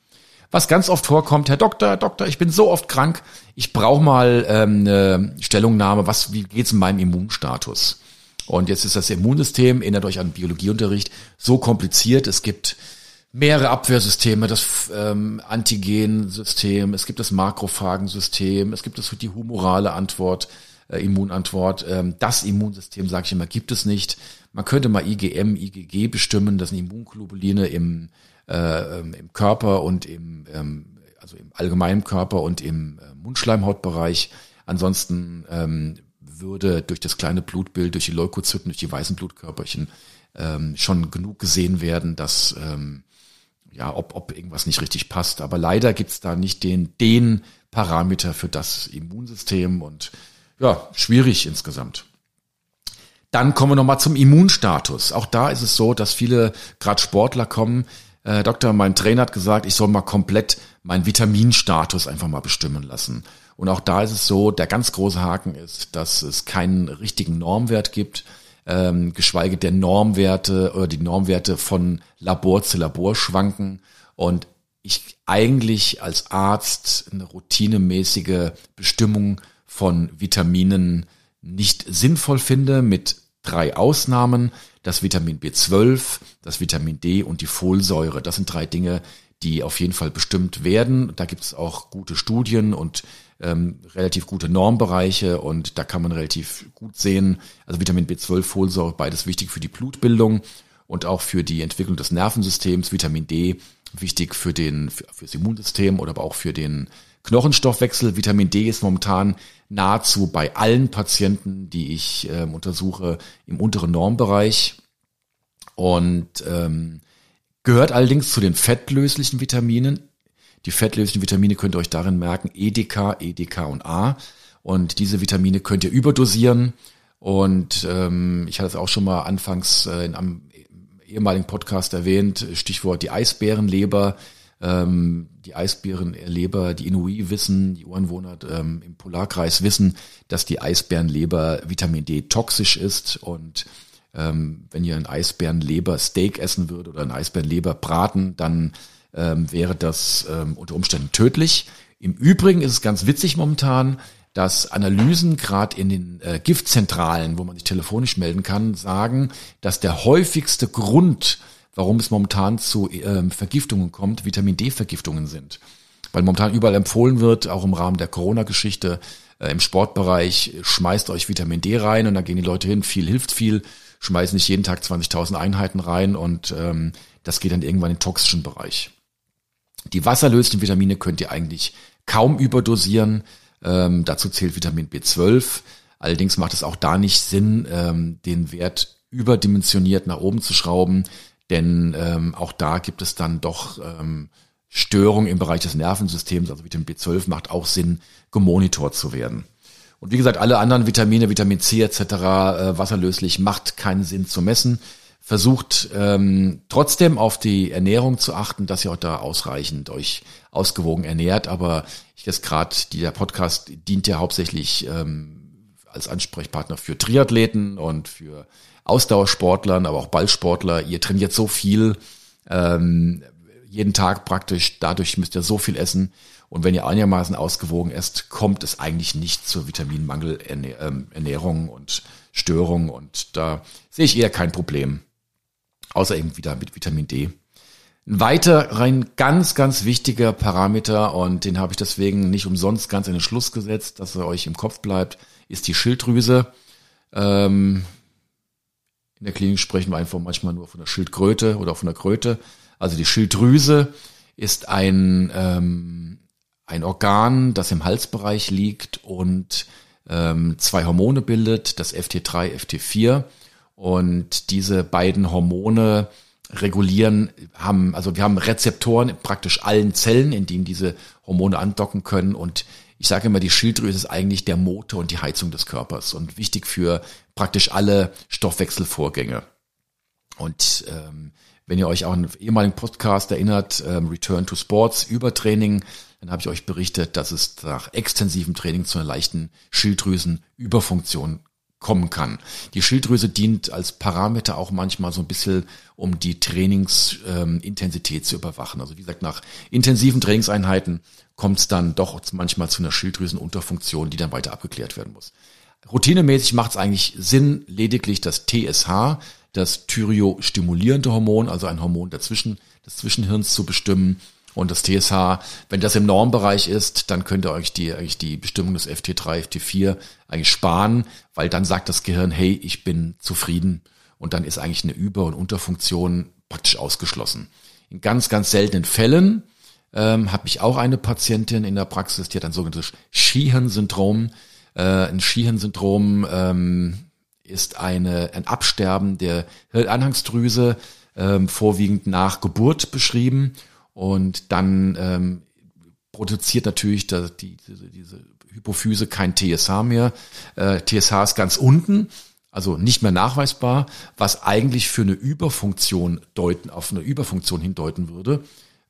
Was ganz oft vorkommt, Herr Doktor, Herr Doktor, ich bin so oft krank, ich brauche mal ähm, eine Stellungnahme, was, wie geht's in meinem Immunstatus? Und jetzt ist das Immunsystem, erinnert euch an Biologieunterricht, so kompliziert. Es gibt mehrere Abwehrsysteme, das ähm, Antigensystem, es gibt das Makrophagensystem, es gibt das die humorale Antwort, äh, Immunantwort. Ähm, das Immunsystem, sage ich immer, gibt es nicht. Man könnte mal IgM, IgG bestimmen, das sind Immunglobuline im, äh, ähm, im Körper und im, ähm, also im allgemeinen Körper und im äh, Mundschleimhautbereich. Ansonsten ähm, würde durch das kleine Blutbild, durch die Leukozyten, durch die weißen Blutkörperchen ähm, schon genug gesehen werden, dass ähm, ja, ob, ob irgendwas nicht richtig passt. Aber leider gibt's da nicht den, den Parameter für das Immunsystem und ja, schwierig insgesamt. Dann kommen wir nochmal zum Immunstatus. Auch da ist es so, dass viele gerade Sportler kommen. Äh, Doktor, mein Trainer hat gesagt, ich soll mal komplett meinen Vitaminstatus einfach mal bestimmen lassen. Und auch da ist es so, der ganz große Haken ist, dass es keinen richtigen Normwert gibt, ähm, geschweige der Normwerte oder die Normwerte von Labor zu Labor schwanken. Und ich eigentlich als Arzt eine routinemäßige Bestimmung von Vitaminen nicht sinnvoll finde, mit drei Ausnahmen. Das Vitamin B12, das Vitamin D und die Folsäure. Das sind drei Dinge, die auf jeden Fall bestimmt werden. Da gibt es auch gute Studien und ähm, relativ gute Normbereiche und da kann man relativ gut sehen, also Vitamin B12, Folsäure, beides wichtig für die Blutbildung und auch für die Entwicklung des Nervensystems. Vitamin D wichtig für den für, fürs Immunsystem oder aber auch für den Knochenstoffwechsel. Vitamin D ist momentan nahezu bei allen Patienten, die ich äh, untersuche, im unteren Normbereich und ähm, gehört allerdings zu den fettlöslichen Vitaminen. Die fettlöslichen Vitamine könnt ihr euch darin merken, EDK, EDK und A. Und diese Vitamine könnt ihr überdosieren. Und ähm, ich hatte es auch schon mal anfangs äh, in einem ehemaligen Podcast erwähnt, Stichwort die Eisbärenleber ähm, die Eisbärenleber, die Inuit wissen, die Ureinwohner ähm, im Polarkreis wissen, dass die Eisbärenleber Vitamin D toxisch ist und ähm, wenn ihr ein Eisbärenleber Steak essen würdet oder ein Eisbärenleber braten, dann ähm, wäre das ähm, unter Umständen tödlich. Im Übrigen ist es ganz witzig momentan, dass Analysen gerade in den äh, Giftzentralen, wo man sich telefonisch melden kann, sagen, dass der häufigste Grund, warum es momentan zu ähm, Vergiftungen kommt, Vitamin D-Vergiftungen sind. Weil momentan überall empfohlen wird, auch im Rahmen der Corona-Geschichte, äh, im Sportbereich, schmeißt euch Vitamin D rein und dann gehen die Leute hin, viel hilft viel, schmeißen nicht jeden Tag 20.000 Einheiten rein und ähm, das geht dann irgendwann in den toxischen Bereich. Die wasserlöslichen Vitamine könnt ihr eigentlich kaum überdosieren. Ähm, dazu zählt Vitamin B12. Allerdings macht es auch da nicht Sinn, ähm, den Wert überdimensioniert nach oben zu schrauben, denn ähm, auch da gibt es dann doch ähm, Störungen im Bereich des Nervensystems. Also Vitamin B12 macht auch Sinn, gemonitort zu werden. Und wie gesagt, alle anderen Vitamine, Vitamin C etc., äh, wasserlöslich, macht keinen Sinn zu messen. Versucht ähm, trotzdem auf die Ernährung zu achten, dass ihr auch da ausreichend euch ausgewogen ernährt. Aber ich jetzt gerade, dieser Podcast dient ja hauptsächlich ähm, als Ansprechpartner für Triathleten und für Ausdauersportlern, aber auch Ballsportler. Ihr trainiert so viel, ähm, jeden Tag praktisch. Dadurch müsst ihr so viel essen. Und wenn ihr einigermaßen ausgewogen esst, kommt es eigentlich nicht zur Vitaminmangelernährung und Störung. Und da sehe ich eher kein Problem. Außer eben wieder mit Vitamin D. Ein weiter rein ganz, ganz wichtiger Parameter, und den habe ich deswegen nicht umsonst ganz in den Schluss gesetzt, dass er euch im Kopf bleibt, ist die Schilddrüse. Ähm, in der Klinik sprechen wir einfach manchmal nur von der Schildkröte oder von der Kröte. Also die Schilddrüse ist ein ähm, ein Organ, das im Halsbereich liegt und ähm, zwei Hormone bildet, das FT3, FT4. Und diese beiden Hormone regulieren, haben, also wir haben Rezeptoren in praktisch allen Zellen, in denen diese Hormone andocken können. Und ich sage immer, die Schilddrüse ist eigentlich der Motor und die Heizung des Körpers und wichtig für praktisch alle Stoffwechselvorgänge. Und ähm, wenn ihr euch auch an einen ehemaligen Podcast erinnert, ähm, Return to Sports, Übertraining, dann habe ich euch berichtet, dass es nach extensivem Training zu einer leichten Schilddrüsenüberfunktion kommen kann. Die Schilddrüse dient als Parameter auch manchmal so ein bisschen, um die Trainingsintensität ähm, zu überwachen. Also wie gesagt, nach intensiven Trainingseinheiten kommt es dann doch manchmal zu einer Schilddrüsenunterfunktion, die dann weiter abgeklärt werden muss. Routinemäßig macht es eigentlich Sinn, lediglich das TSH, das thyreostimulierende Hormon, also ein Hormon dazwischen, des Zwischenhirns zu bestimmen und das TSH, wenn das im Normbereich ist, dann könnt ihr euch die, eigentlich die Bestimmung des FT3, FT4 eigentlich sparen, weil dann sagt das Gehirn, hey, ich bin zufrieden. Und dann ist eigentlich eine Über- und Unterfunktion praktisch ausgeschlossen. In ganz, ganz seltenen Fällen ähm, habe ich auch eine Patientin in der Praxis, die hat ein sogenanntes Sheehan-Syndrom. Äh, ein Sheehan-Syndrom ähm, ist eine, ein Absterben der Hirnanhangsdrüse, ähm, vorwiegend nach Geburt beschrieben. Und dann ähm, produziert natürlich da, die, diese, diese Hypophyse kein TSH mehr. Äh, TSH ist ganz unten, also nicht mehr nachweisbar, was eigentlich für eine Überfunktion deuten, auf eine Überfunktion hindeuten würde.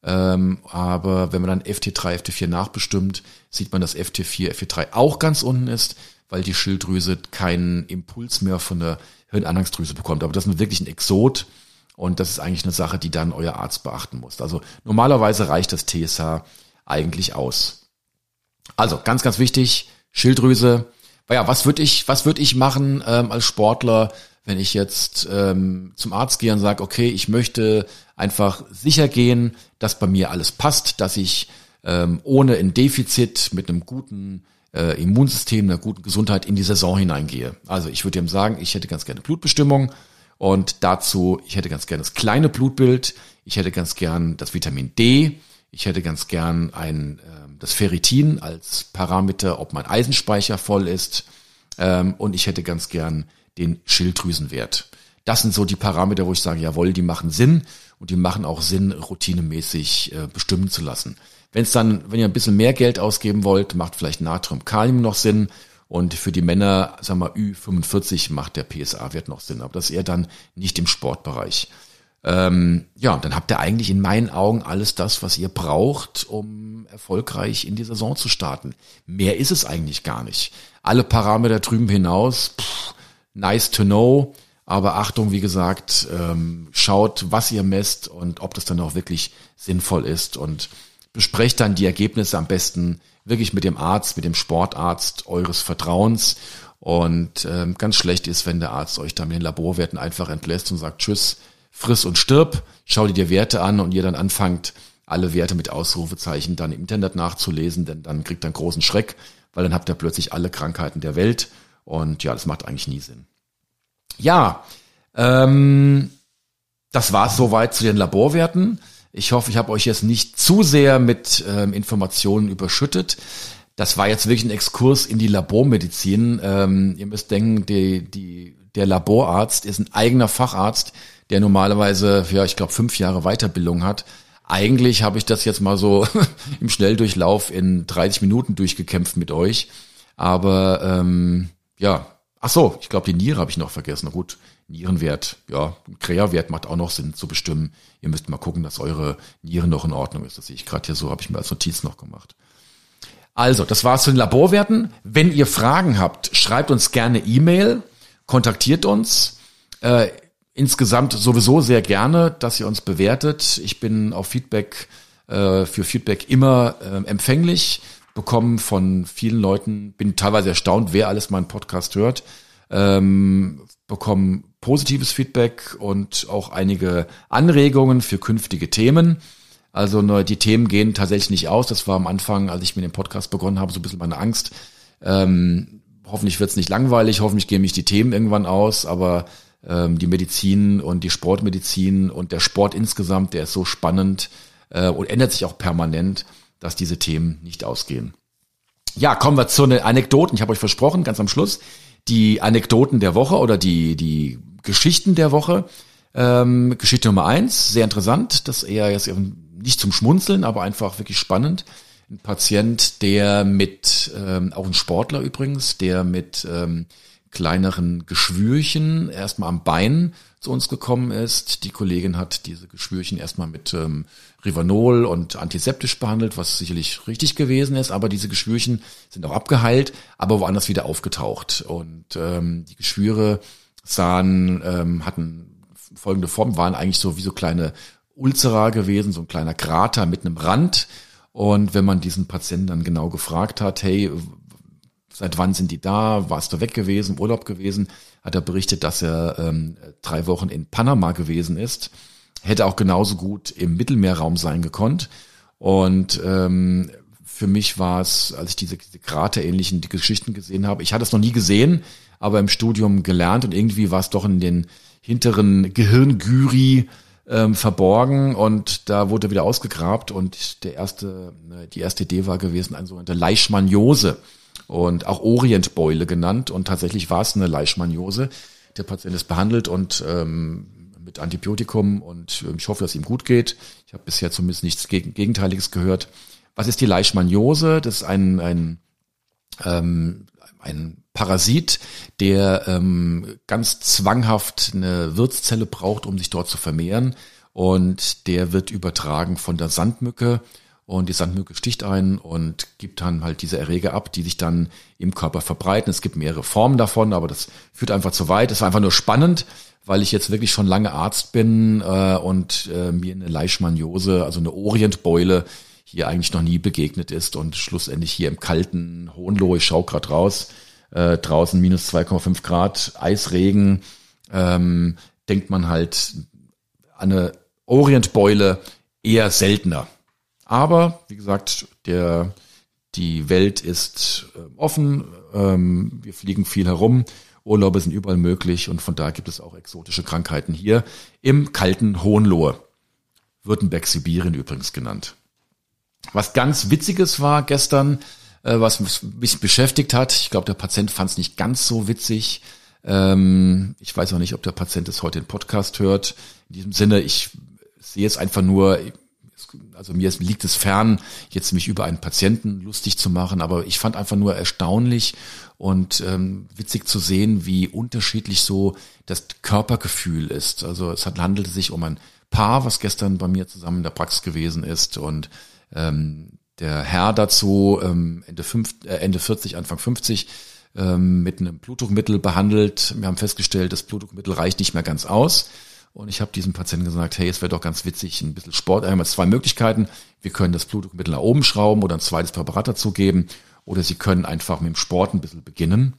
Ähm, aber wenn man dann FT3, FT4 nachbestimmt, sieht man, dass FT4, FT3 auch ganz unten ist, weil die Schilddrüse keinen Impuls mehr von der Hirnanhangsdrüse bekommt. Aber das ist wirklich ein Exot. Und das ist eigentlich eine Sache, die dann euer Arzt beachten muss. Also normalerweise reicht das TSH eigentlich aus. Also ganz, ganz wichtig, Schilddrüse. Ja, was würde ich, was würde ich machen ähm, als Sportler, wenn ich jetzt ähm, zum Arzt gehe und sage, okay, ich möchte einfach sicher gehen, dass bei mir alles passt, dass ich ähm, ohne ein Defizit mit einem guten äh, Immunsystem, einer guten Gesundheit in die Saison hineingehe. Also ich würde ihm sagen, ich hätte ganz gerne Blutbestimmung und dazu, ich hätte ganz gern das kleine Blutbild, ich hätte ganz gern das Vitamin D, ich hätte ganz gern ein, äh, das Ferritin als Parameter, ob mein Eisenspeicher voll ist ähm, und ich hätte ganz gern den Schilddrüsenwert. Das sind so die Parameter, wo ich sage, jawohl, die machen Sinn und die machen auch Sinn, routinemäßig äh, bestimmen zu lassen. Wenn es dann, wenn ihr ein bisschen mehr Geld ausgeben wollt, macht vielleicht Natrium, Kalium noch Sinn und für die Männer, sagen wir Ü45 macht der PSA-Wert noch Sinn, aber das ist eher dann nicht im Sportbereich. Ähm, ja, dann habt ihr eigentlich in meinen Augen alles das, was ihr braucht, um erfolgreich in die Saison zu starten. Mehr ist es eigentlich gar nicht. Alle Parameter drüben hinaus, pff, nice to know, aber Achtung, wie gesagt, ähm, schaut, was ihr messt und ob das dann auch wirklich sinnvoll ist. Und besprecht dann die Ergebnisse am besten wirklich mit dem Arzt, mit dem Sportarzt eures Vertrauens. Und ähm, ganz schlecht ist, wenn der Arzt euch dann mit den Laborwerten einfach entlässt und sagt, tschüss, friss und stirb, schau dir die Werte an und ihr dann anfangt, alle Werte mit Ausrufezeichen dann im Internet nachzulesen, denn dann kriegt ihr einen großen Schreck, weil dann habt ihr plötzlich alle Krankheiten der Welt und ja, das macht eigentlich nie Sinn. Ja, ähm, das war es soweit zu den Laborwerten. Ich hoffe, ich habe euch jetzt nicht zu sehr mit ähm, Informationen überschüttet. Das war jetzt wirklich ein Exkurs in die Labormedizin. Ähm, ihr müsst denken, die, die, der Laborarzt ist ein eigener Facharzt, der normalerweise, ja, ich glaube, fünf Jahre Weiterbildung hat. Eigentlich habe ich das jetzt mal so im Schnelldurchlauf in 30 Minuten durchgekämpft mit euch. Aber ähm, ja, ach so, ich glaube, die Niere habe ich noch vergessen. Na gut, Nierenwert, ja, Krea-Wert macht auch noch Sinn zu bestimmen. Ihr müsst mal gucken, dass eure Niere noch in Ordnung ist. Das sehe ich gerade hier so, habe ich mir als Notiz noch gemacht. Also, das war's zu den Laborwerten. Wenn ihr Fragen habt, schreibt uns gerne E-Mail, kontaktiert uns. Äh, insgesamt sowieso sehr gerne, dass ihr uns bewertet. Ich bin auf Feedback, äh, für Feedback immer äh, empfänglich, bekommen von vielen Leuten, bin teilweise erstaunt, wer alles meinen Podcast hört. Ähm, bekommen positives Feedback und auch einige Anregungen für künftige Themen. Also ne, die Themen gehen tatsächlich nicht aus. Das war am Anfang, als ich mit dem Podcast begonnen habe, so ein bisschen meine Angst. Ähm, hoffentlich wird es nicht langweilig, hoffentlich gehen mich die Themen irgendwann aus, aber ähm, die Medizin und die Sportmedizin und der Sport insgesamt, der ist so spannend äh, und ändert sich auch permanent, dass diese Themen nicht ausgehen. Ja, kommen wir zu den Anekdoten. Ich habe euch versprochen, ganz am Schluss, die Anekdoten der Woche oder die, die Geschichten der Woche. Ähm, Geschichte Nummer eins, sehr interessant, das eher jetzt nicht zum Schmunzeln, aber einfach wirklich spannend. Ein Patient, der mit, ähm, auch ein Sportler übrigens, der mit ähm, kleineren Geschwürchen erstmal am Bein zu uns gekommen ist. Die Kollegin hat diese Geschwürchen erstmal mit ähm, Rivanol und antiseptisch behandelt, was sicherlich richtig gewesen ist, aber diese Geschwürchen sind auch abgeheilt, aber woanders wieder aufgetaucht. Und ähm, die Geschwüre sahen, ähm, hatten folgende Form, waren eigentlich so wie so kleine Ulcera gewesen, so ein kleiner Krater mit einem Rand. Und wenn man diesen Patienten dann genau gefragt hat, hey, seit wann sind die da, warst du weg gewesen, Urlaub gewesen, hat er berichtet, dass er ähm, drei Wochen in Panama gewesen ist hätte auch genauso gut im Mittelmeerraum sein gekonnt. Und ähm, für mich war es, als ich diese, diese Kraterähnlichen Geschichten gesehen habe, ich hatte es noch nie gesehen, aber im Studium gelernt und irgendwie war es doch in den hinteren Gehirngüri ähm, verborgen und da wurde wieder ausgegrabt und der erste, ne, die erste Idee war gewesen, eine sogenannte Leishmaniose und auch Orientbeule genannt und tatsächlich war es eine Leishmaniose. Der Patient ist behandelt und ähm, mit Antibiotikum und ähm, ich hoffe, dass ihm gut geht. Ich habe bisher zumindest nichts Gegenteiliges gehört. Was ist die Leishmaniose? Das ist ein, ein, ähm, ein Parasit, der ähm, ganz zwanghaft eine Wirtszelle braucht, um sich dort zu vermehren. Und der wird übertragen von der Sandmücke. Und die Sandmücke sticht ein und gibt dann halt diese Erreger ab, die sich dann im Körper verbreiten. Es gibt mehrere Formen davon, aber das führt einfach zu weit. Es war einfach nur spannend, weil ich jetzt wirklich schon lange Arzt bin äh, und äh, mir eine Leishmaniose, also eine Orientbeule, hier eigentlich noch nie begegnet ist und schlussendlich hier im kalten Hohenlohe, ich schau gerade raus, äh, draußen minus 2,5 Grad, Eisregen, ähm, denkt man halt an eine Orientbeule eher seltener. Aber wie gesagt, der die Welt ist äh, offen, ähm, wir fliegen viel herum Urlaube sind überall möglich und von da gibt es auch exotische Krankheiten hier im kalten Hohenlohe. Württemberg, Sibirien übrigens genannt. Was ganz Witziges war gestern, äh, was mich beschäftigt hat. Ich glaube, der Patient fand es nicht ganz so witzig. Ähm, ich weiß auch nicht, ob der Patient es heute im Podcast hört. In diesem Sinne, ich sehe es einfach nur, also mir liegt es fern, jetzt mich über einen Patienten lustig zu machen, aber ich fand einfach nur erstaunlich und ähm, witzig zu sehen, wie unterschiedlich so das Körpergefühl ist. Also es hat, handelte sich um ein Paar, was gestern bei mir zusammen in der Praxis gewesen ist und ähm, der Herr dazu ähm, Ende, fünf, äh, Ende 40, Anfang 50 ähm, mit einem Blutdruckmittel behandelt. Wir haben festgestellt, das Blutdruckmittel reicht nicht mehr ganz aus. Und ich habe diesem Patienten gesagt, hey, es wäre doch ganz witzig, ein bisschen Sport. Wir jetzt zwei Möglichkeiten. Wir können das Blutdruckmittel nach oben schrauben oder ein zweites Präparat dazugeben. Oder Sie können einfach mit dem Sport ein bisschen beginnen.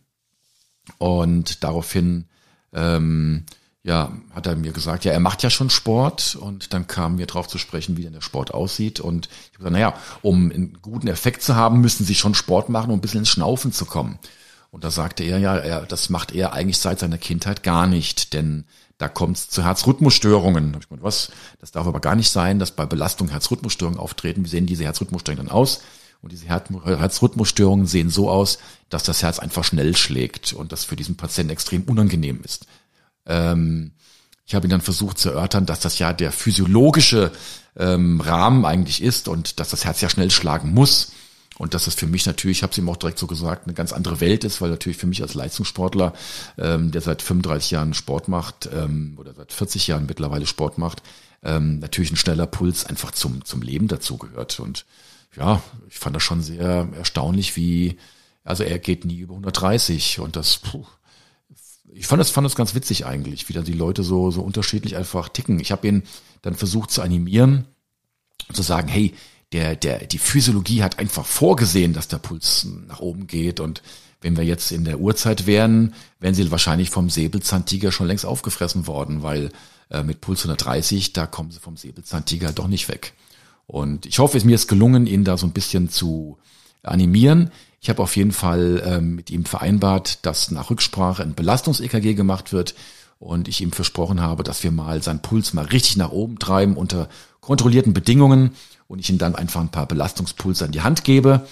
Und daraufhin ähm, ja, hat er mir gesagt, ja, er macht ja schon Sport und dann kam mir drauf zu sprechen, wie denn der Sport aussieht und ich habe gesagt, naja, um einen guten Effekt zu haben, müssen Sie schon Sport machen, um ein bisschen ins Schnaufen zu kommen. Und da sagte er, ja, er, das macht er eigentlich seit seiner Kindheit gar nicht, denn da kommt es zu Herzrhythmusstörungen. Da ich gedacht, was? Das darf aber gar nicht sein, dass bei Belastung Herzrhythmusstörungen auftreten. Wie sehen diese Herzrhythmusstörungen dann aus? Und diese Herzrhythmusstörungen sehen so aus, dass das Herz einfach schnell schlägt und das für diesen Patienten extrem unangenehm ist. Ähm, ich habe ihn dann versucht zu erörtern, dass das ja der physiologische ähm, Rahmen eigentlich ist und dass das Herz ja schnell schlagen muss. Und dass das für mich natürlich, ich habe es ihm auch direkt so gesagt, eine ganz andere Welt ist, weil natürlich für mich als Leistungssportler, ähm, der seit 35 Jahren Sport macht ähm, oder seit 40 Jahren mittlerweile Sport macht, ähm, natürlich ein schneller Puls einfach zum, zum Leben dazugehört. Und ja, ich fand das schon sehr erstaunlich, wie, also er geht nie über 130 und das, puh, ich fand das, fand das ganz witzig eigentlich, wie dann die Leute so, so unterschiedlich einfach ticken. Ich habe ihn dann versucht zu animieren zu sagen, hey, der, der, die Physiologie hat einfach vorgesehen, dass der Puls nach oben geht und wenn wir jetzt in der Uhrzeit wären, wären sie wahrscheinlich vom Säbelzahntiger schon längst aufgefressen worden, weil äh, mit Puls 130, da kommen sie vom Säbelzahntiger doch nicht weg. Und ich hoffe, es mir ist gelungen, ihn da so ein bisschen zu animieren. Ich habe auf jeden Fall ähm, mit ihm vereinbart, dass nach Rücksprache ein Belastungs-EKG gemacht wird und ich ihm versprochen habe, dass wir mal seinen Puls mal richtig nach oben treiben unter kontrollierten Bedingungen und ich ihm dann einfach ein paar Belastungspulse an die Hand gebe,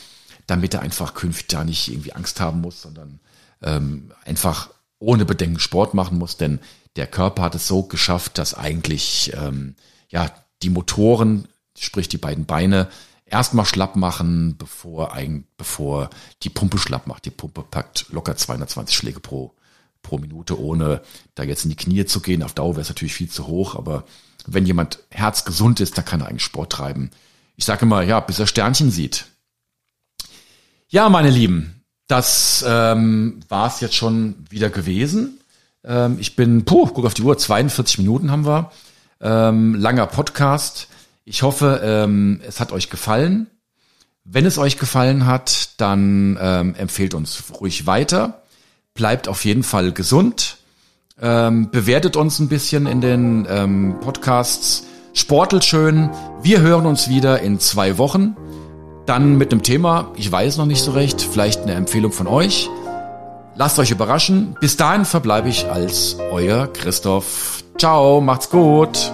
damit er einfach künftig da nicht irgendwie Angst haben muss, sondern ähm, einfach ohne Bedenken Sport machen muss, denn der Körper hat es so geschafft, dass eigentlich ähm, ja die Motoren, sprich die beiden Beine, erstmal schlapp machen, bevor ein, bevor die Pumpe schlapp macht. Die Pumpe packt locker 220 Schläge pro, pro Minute, ohne da jetzt in die Knie zu gehen. Auf Dauer wäre es natürlich viel zu hoch, aber wenn jemand herzgesund ist, dann kann er eigentlich Sport treiben. Ich sage immer, ja, bis er Sternchen sieht. Ja, meine Lieben, das ähm, war es jetzt schon wieder gewesen. Ähm, ich bin, puh, guck auf die Uhr, 42 Minuten haben wir. Ähm, langer Podcast. Ich hoffe, ähm, es hat euch gefallen. Wenn es euch gefallen hat, dann ähm, empfehlt uns ruhig weiter. Bleibt auf jeden Fall gesund. Ähm, bewertet uns ein bisschen in den ähm, Podcasts. Sportelt schön. Wir hören uns wieder in zwei Wochen. Dann mit einem Thema, ich weiß noch nicht so recht, vielleicht eine Empfehlung von euch. Lasst euch überraschen. Bis dahin verbleibe ich als euer Christoph. Ciao, macht's gut.